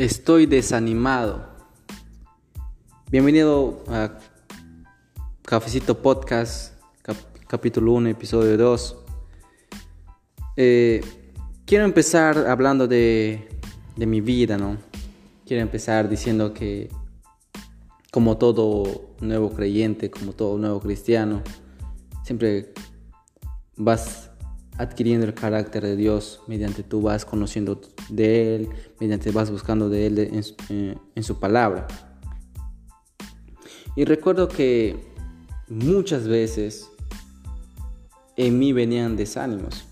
Estoy desanimado. Bienvenido a Cafecito Podcast, capítulo 1, episodio 2. Eh, quiero empezar hablando de, de mi vida, ¿no? Quiero empezar diciendo que como todo nuevo creyente, como todo nuevo cristiano, siempre vas adquiriendo el carácter de Dios mediante tú vas conociendo de Él, mediante vas buscando de Él eh, en, su palabra. Y recuerdo que muchas veces en mí venían desánimos.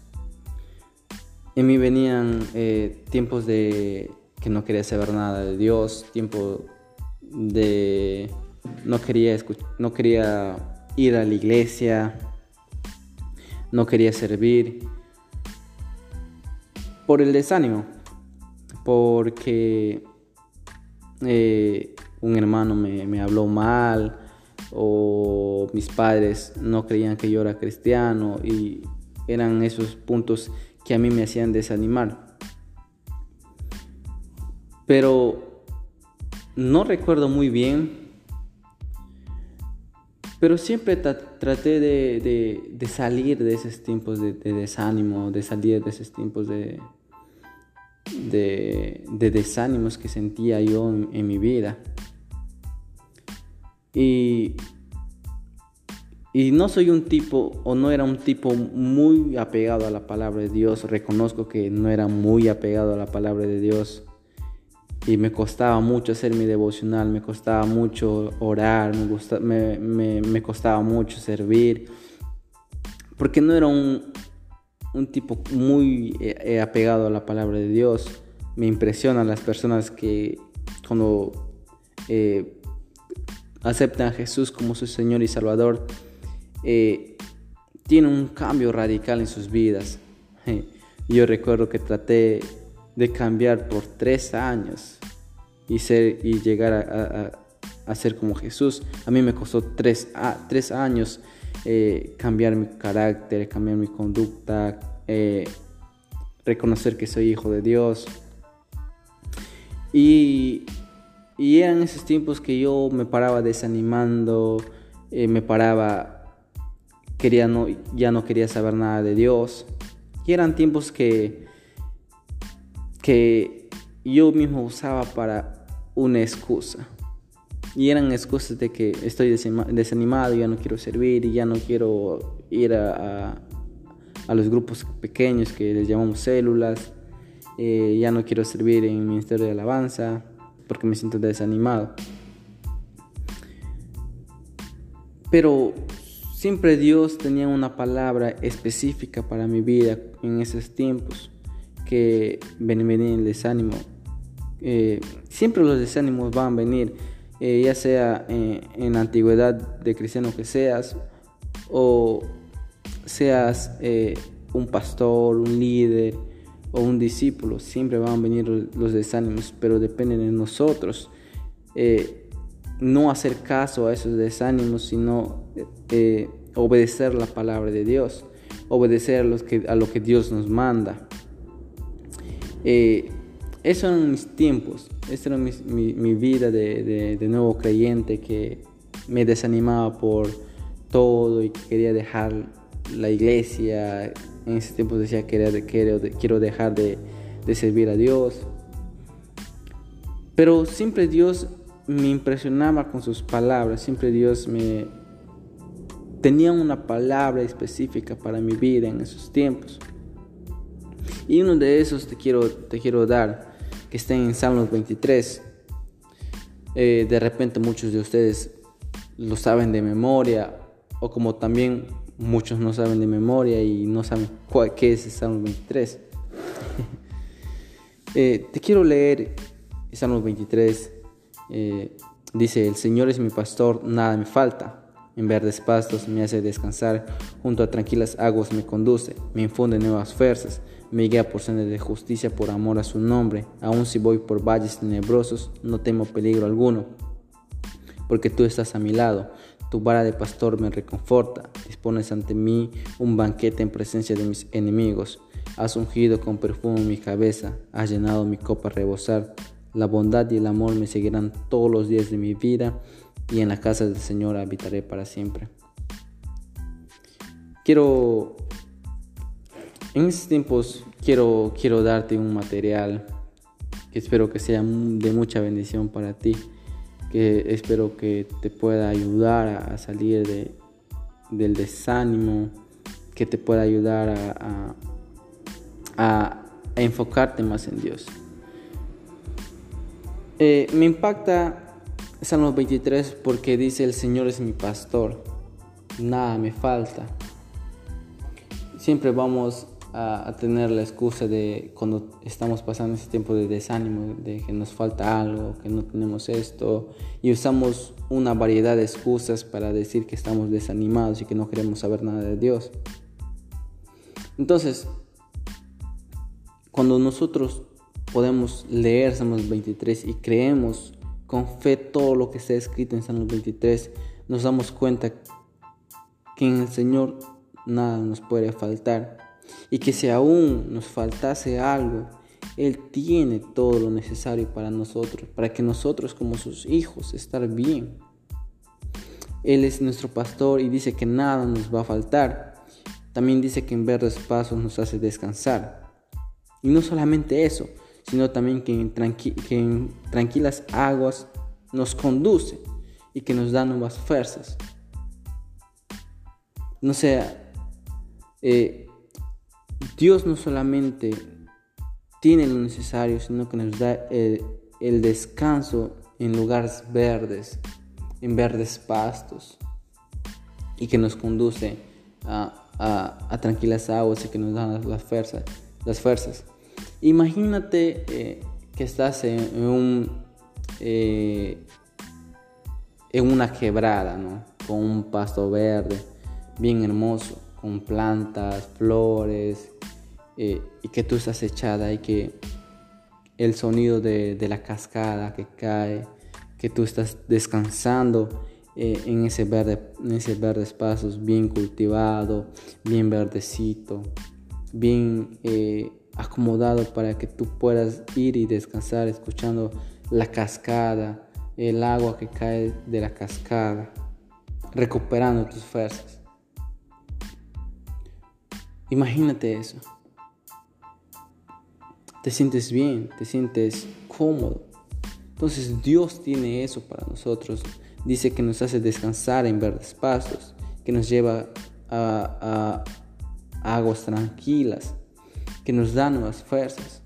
En mí venían eh, tiempos de que no quería saber nada de Dios, tiempo de no quería, no quería ir a la iglesia, no quería servir por el desánimo, porque eh, un hermano me, habló mal o mis padres no creían que yo era cristiano y eran esos puntos que a mí me hacían desanimar. Pero no recuerdo muy bien pero siempre traté de, salir de esos tiempos de, desánimo, de salir de esos tiempos de, de, desánimos que sentía yo en, mi vida. Y no soy un tipo, o no era un tipo muy apegado a la palabra de Dios. Reconozco que no era muy apegado a la palabra de Dios y me costaba mucho hacer mi devocional, me costaba mucho orar, me, me, costaba mucho servir, porque no era un, un tipo muy eh, eh, apegado a la palabra de Dios. Me impresionan las personas que cuando eh, aceptan a Jesús como su Señor y Salvador, tienen un cambio radical en sus vidas. Yo recuerdo que traté de cambiar por tres años y, ser, y llegar a, ser como Jesús. A mí me costó tres, tres años eh, cambiar mi carácter, cambiar mi conducta, eh, reconocer que soy hijo de Dios. Y, y eran esos tiempos que yo me paraba desanimando, eh, me paraba, quería no, ya no quería saber nada de Dios. Y eran tiempos que que yo mismo usaba para una excusa. Y eran excusas de que estoy desanimado, ya no quiero servir, ya no quiero ir a, a, los grupos pequeños que les llamamos células, eh, ya no quiero servir en el Ministerio de Alabanza porque me siento desanimado. Pero siempre Dios tenía una palabra específica para mi vida en esos tiempos que ven, venir el desánimo. Eh, siempre los desánimos van a venir, eh, ya sea eh, en la antigüedad de cristiano que seas, o seas un pastor, un líder o un discípulo, siempre van a venir los desánimos, pero dependen de nosotros. no hacer caso a esos desánimos, sino obedecer la palabra de Dios, obedecer los que, a lo que Dios nos manda. Eh, esos eran mis tiempos, esa era mi, vida de, nuevo creyente que me desanimaba por todo y quería dejar la iglesia. En ese tiempo decía que quiero, dejar de, servir a Dios. Pero siempre Dios me impresionaba con sus palabras, siempre Dios me tenía una palabra específica para mi vida en esos tiempos. Y uno de esos te quiero, te quiero dar, que está en Salmos 23. Eh, de repente muchos de ustedes lo saben de memoria, o como también muchos no saben de memoria y no saben cuál, qué es el Salmos 23. Eh, te quiero leer Salmos 23. Eh, dice, el Señor es mi pastor, nada me falta. En verdes pastos me hace descansar, junto a tranquilas aguas me conduce, me infunde nuevas fuerzas me guía por sendas de justicia por amor a su nombre. Aun si voy por valles tenebrosos, no temo peligro alguno, porque tú estás a mi lado. Tu vara de pastor me reconforta. Dispones ante mí un banquete en presencia de mis enemigos. Has ungido con perfume mi cabeza, has llenado mi copa a rebosar. La bondad y el amor me seguirán todos los días de mi vida y en la casa del Señor habitaré para siempre. Quiero, en estos tiempos, quiero, quiero darte un material que espero que sea de mucha bendición para ti, que espero que te pueda ayudar a salir de, del desánimo, que te pueda ayudar a, a, enfocarte más en Dios. Eh, me impacta Salmo 23 porque dice el Señor es mi pastor, nada me falta. Siempre vamos a, tener la excusa de cuando estamos pasando ese tiempo de desánimo, de que nos falta algo, que no tenemos esto, y usamos una variedad de excusas para decir que estamos desanimados y que no queremos saber nada de Dios. Entonces, cuando nosotros podemos leer Salmos 23 y creemos con fe todo lo que está escrito en Salmos 23, nos damos cuenta que en el Señor nada nos puede faltar y que si aún nos faltase algo, Él tiene todo lo necesario para nosotros, para que nosotros como sus hijos estar bien. Él es nuestro pastor y dice que nada nos va a faltar. También dice que en verdes pasos nos hace descansar. Y no solamente eso, sino también que en, tranquilas aguas nos conduce y que nos da nuevas fuerzas. No sea, eh, Dios no solamente tiene lo necesario, sino que nos da el, descanso en lugares verdes, en verdes pastos, y que nos conduce a, tranquilas aguas y que nos da las fuerzas. Las fuerzas. Imagínate eh, que estás eh, en una quebrada, ¿no? con un pasto verde, bien hermoso, con plantas, flores, eh, y que tú estás echada y que el sonido de, la cascada que cae, que tú estás descansando en, ese verde, en ese verde espacios bien cultivado, bien verdecito, bien acomodado para que tú puedas ir y descansar escuchando la cascada, el agua que cae de la cascada, recuperando tus fuerzas. Imagínate eso te sientes bien, te sientes cómodo. Entonces Dios tiene eso para nosotros. Dice que nos hace descansar en verdes pastos, que nos lleva a, aguas tranquilas, que nos da nuevas fuerzas.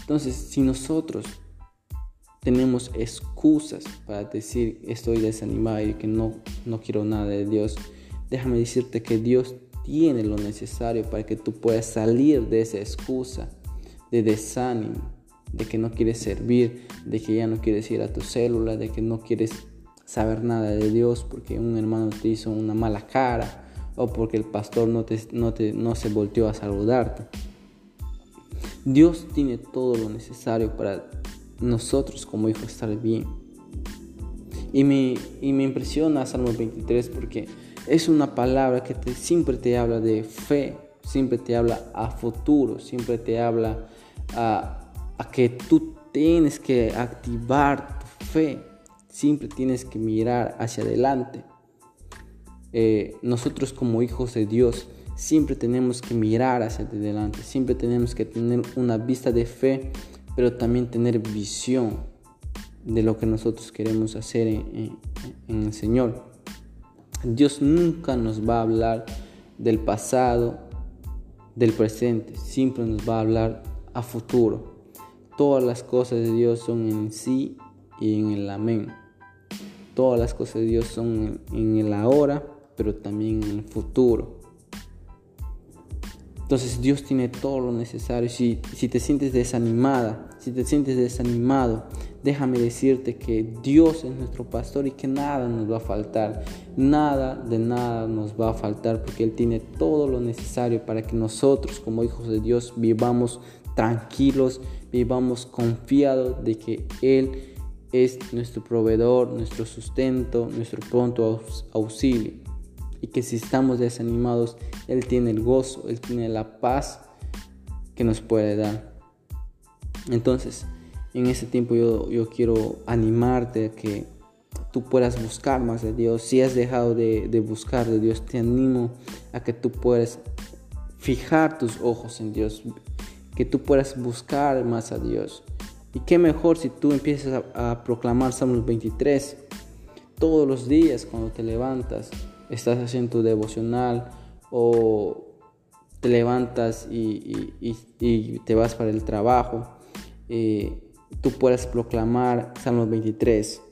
Entonces, si nosotros tenemos excusas para decir estoy desanimado y que no, no quiero nada de Dios, déjame decirte que Dios tiene lo necesario para que tú puedas salir de esa excusa de desánimo, de que no quieres servir, de que ya no quieres ir a tu célula, de que no quieres saber nada de Dios porque un hermano te hizo una mala cara o porque el pastor no, te, no, te, no se volteó a saludarte. Dios tiene todo lo necesario para nosotros como hijos estar bien. Y me, y me impresiona Salmo 23 porque es una palabra que siempre te habla de fe, siempre te habla a futuro, siempre te habla a, que tú tienes que activar tu fe, siempre tienes que mirar hacia adelante. Eh, nosotros como hijos de Dios siempre tenemos que mirar hacia adelante, siempre tenemos que tener una vista de fe, pero también tener visión de lo que nosotros queremos hacer en, en el Señor. Dios nunca nos va a hablar del pasado, del presente, siempre nos va a hablar a futuro. Todas las cosas de Dios son en sí y en el amén. Todas las cosas de Dios son en el ahora, pero también en el futuro. Entonces Dios tiene todo lo necesario. Si, si te sientes desanimada, si te sientes desanimado, déjame decirte que Dios es nuestro pastor y que nada nos va a faltar. Nada de nada nos va a faltar porque Él tiene todo lo necesario para que nosotros como hijos de Dios vivamos tranquilos, vivamos confiados de que Él es nuestro proveedor, nuestro sustento, nuestro pronto auxilio. Y que si estamos desanimados, Él tiene el gozo, Él tiene la paz que nos puede dar. Entonces, en este tiempo yo, yo quiero animarte a que tú puedas buscar más de Dios. Si has dejado de, de, buscar de Dios, te animo a que tú puedas fijar tus ojos en Dios, que tú puedas buscar más a Dios. Y qué mejor si tú empiezas a, proclamar Salmos 23 todos los días cuando te levantas, estás haciendo tu devocional o te levantas y, te vas para el trabajo, eh, tú puedas proclamar Salmos 23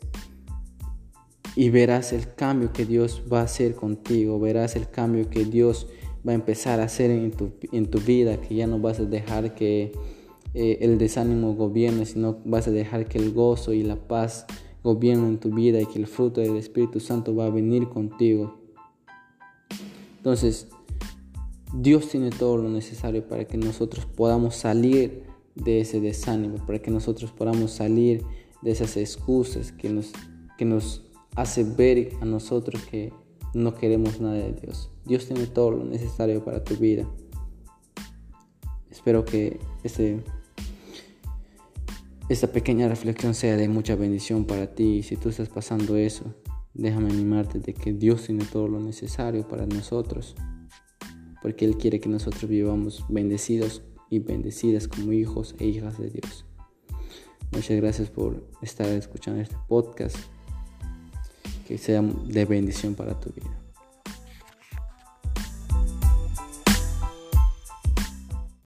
y verás el cambio que Dios va a hacer contigo, verás el cambio que Dios va a empezar a hacer en tu, en tu vida, que ya no vas a dejar que eh, el desánimo gobierne, sino vas a dejar que el gozo y la paz gobiernen en tu vida y que el fruto del Espíritu Santo va a venir contigo. Entonces, Dios tiene todo lo necesario para que nosotros podamos salir de ese desánimo, para que nosotros podamos salir de esas excusas que nos, que nos hace ver a nosotros que no queremos nada de Dios. Dios tiene todo lo necesario para tu vida. Espero que este, esta pequeña reflexión sea de mucha bendición para ti. Si tú estás pasando eso, déjame animarte de que Dios tiene todo lo necesario para nosotros. Porque Él quiere que nosotros vivamos bendecidos y bendecidas como hijos e hijas de Dios. Muchas gracias por estar escuchando este podcast. Que sea de bendición para tu vida.